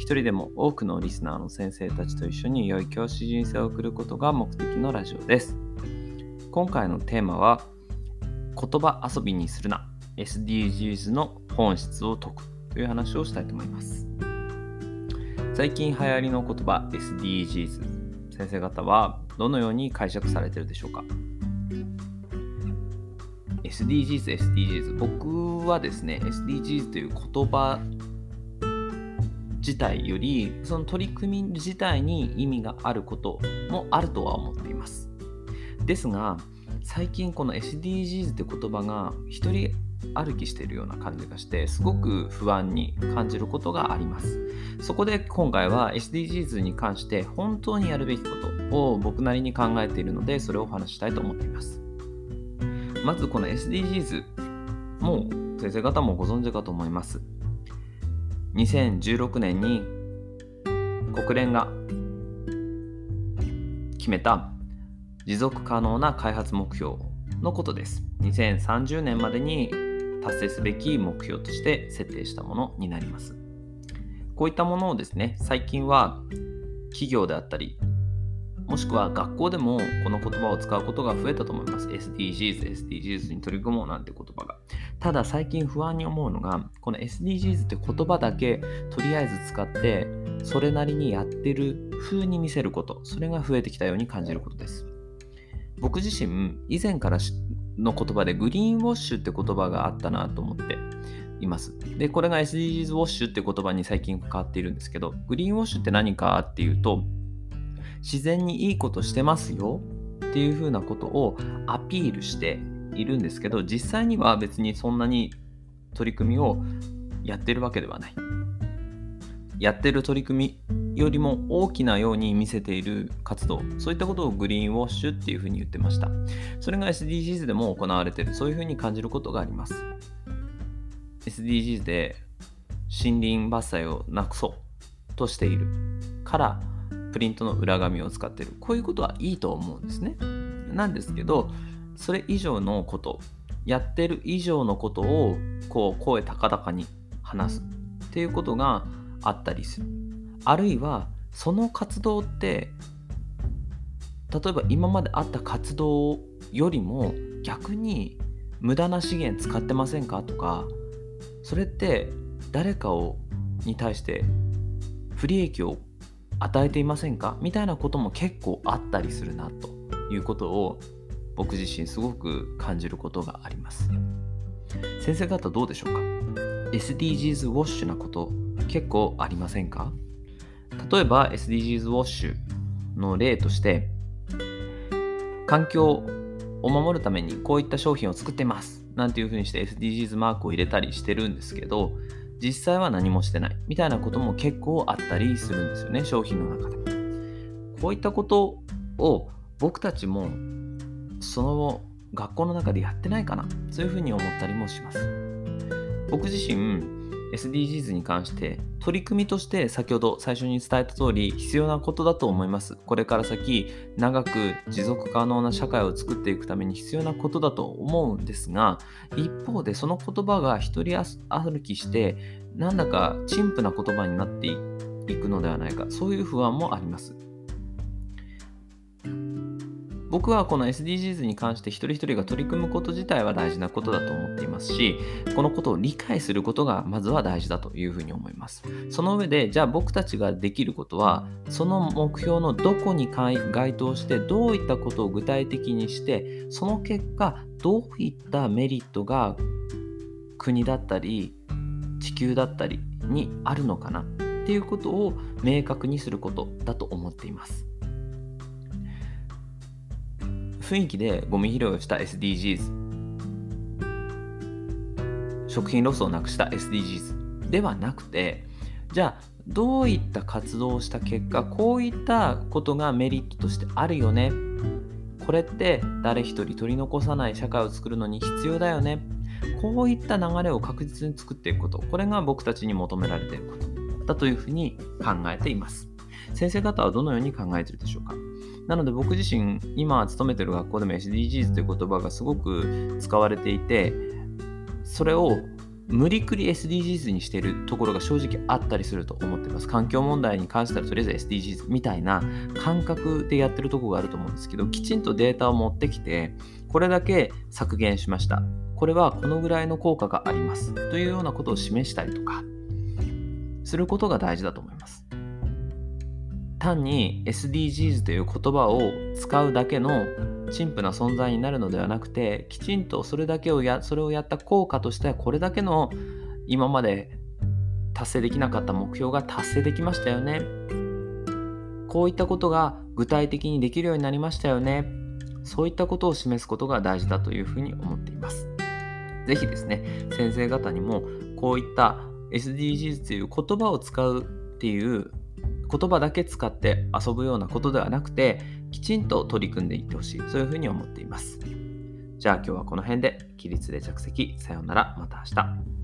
一人でも多くのリスナーの先生たちと一緒に良い教師人生を送ることが目的のラジオです。今回のテーマは、言葉遊びにするな SDGs の本質を解くという話をしたいと思います。最近流行りの言葉 SDGs 先生方はどのように解釈されているでしょうか？SDGs、SDGs 僕はですね SDGs という言葉自体よりその取り組み自体に意味があることもあるとは思っています。ですが最近この SDGs って言葉が一人歩きしているような感じがしてすごく不安に感じることがあります。そこで今回は SDGs に関して本当にやるべきことを僕なりに考えているのでそれをお話ししたいと思っています。まずこの SDGs もう先生方もご存知かと思います。2016年に国連が決めた持続可能な開発目標のことです2030年までに達成すべき目標として設定したものになります。こういったものをですね、最近は企業であったり、もしくは学校でもこの言葉を使うことが増えたと思います。SDGs、SDGs に取り組もうなんて言葉が。ただ最近不安に思うのが、この SDGs って言葉だけとりあえず使って、それなりにやってる風に見せること、それが増えてきたように感じることです。僕自身、以前からの言葉でグリーンウォッシュって言葉があったなと思っています。で、これが SDGs ウォッシュって言葉に最近変わっているんですけど、グリーンウォッシュって何かっていうと、自然にいいことしてますよっていうふうなことをアピールしているんですけど、実際には別にそんなに取り組みをやってるわけではない。やってる取り組みよりも大きなように見せている活動。そういったことをグリーンウォッシュっていうふうに言ってました。それが SDGs でも行われている。そういうふうに感じることがあります。SDGs で森林伐採をなくそうとしているからプリントの裏紙を使ってる。こういうことはいいと思うんですね。なんですけどそれ以上のことやってる以上のことをこう声高々に話すっていうことがあったりする。あるいはその活動って例えば今まであった活動よりも逆に無駄な資源使ってませんかとかそれって誰かをに対して不利益を与えていませんかみたいなことも結構あったりするなということを僕自身すごく感じることがあります。先生方どうでしょうか？SDGs ウォッシュなこと結構ありませんか？例えば SDGs ウォッシュの例として環境を守るためにこういった商品を作ってますなんていうふうにして SDGs マークを入れたりしてるんですけど実際は何もしてないみたいなことも結構あったりするんですよね商品の中でこういったことを僕たちもその学校の中でやってないかな？そういうふうに思ったりもします僕自身 SDGs に関して取り組みとして先ほど最初に伝えた通り必要なことだと思います。これから先長く持続可能な社会を作っていくために必要なことだと思うんですが一方でその言葉が一人歩きしてなんだか陳腐な言葉になっていくのではないかそういう不安もあります。僕はこの SDGs に関して一人一人が取り組むこと自体は大事なことだと思っていますしこのことを理解することがまずは大事だというふうに思います。その上でじゃあ僕たちができることはその目標のどこに該当してどういったことを具体的にしてその結果どういったメリットが国だったり地球だったりにあるのかなっていうことを明確にすることだと思っています。雰囲気でゴミ拾いをした SDGs 食品ロスをなくした SDGs ではなくてじゃあどういった活動をした結果こういったことがメリットとしてあるよね？これって誰一人取り残さない社会を作るのに必要だよね？こういった流れを確実に作っていくこと。これが僕たちに求められていることだというふうに考えています。先生方はどのように考えているでしょうか？なので僕自身今勤めてる学校でも SDGs という言葉がすごく使われていてそれを無理くり SDGs にしてるところが正直あったりすると思ってます。環境問題に関してはとりあえず SDGs みたいな感覚でやってるとこがあると思うんですけど、きちんとデータを持ってきて、これだけ削減しました。これはこのぐらいの効果があります。というようなことを示したりとか、することが大事だと思います。単に SDGs という言葉を使うだけの陳腐な存在になるのではなくてきちんとそれだけをやそれをやった効果としてはこれだけの今まで達成できなかった目標が達成できましたよね。こういったことが具体的にできるようになりましたよね。そういったことを示すことが大事だというふうに思っています。是非ですね先生方にもこういった SDGs という言葉を使うっていう言葉だけ使って遊ぶようなことではなくてきちんと取り組んでいってほしい。そういうふうに思っています。じゃあ今日はこの辺で起立で着席。さようなら。また明日。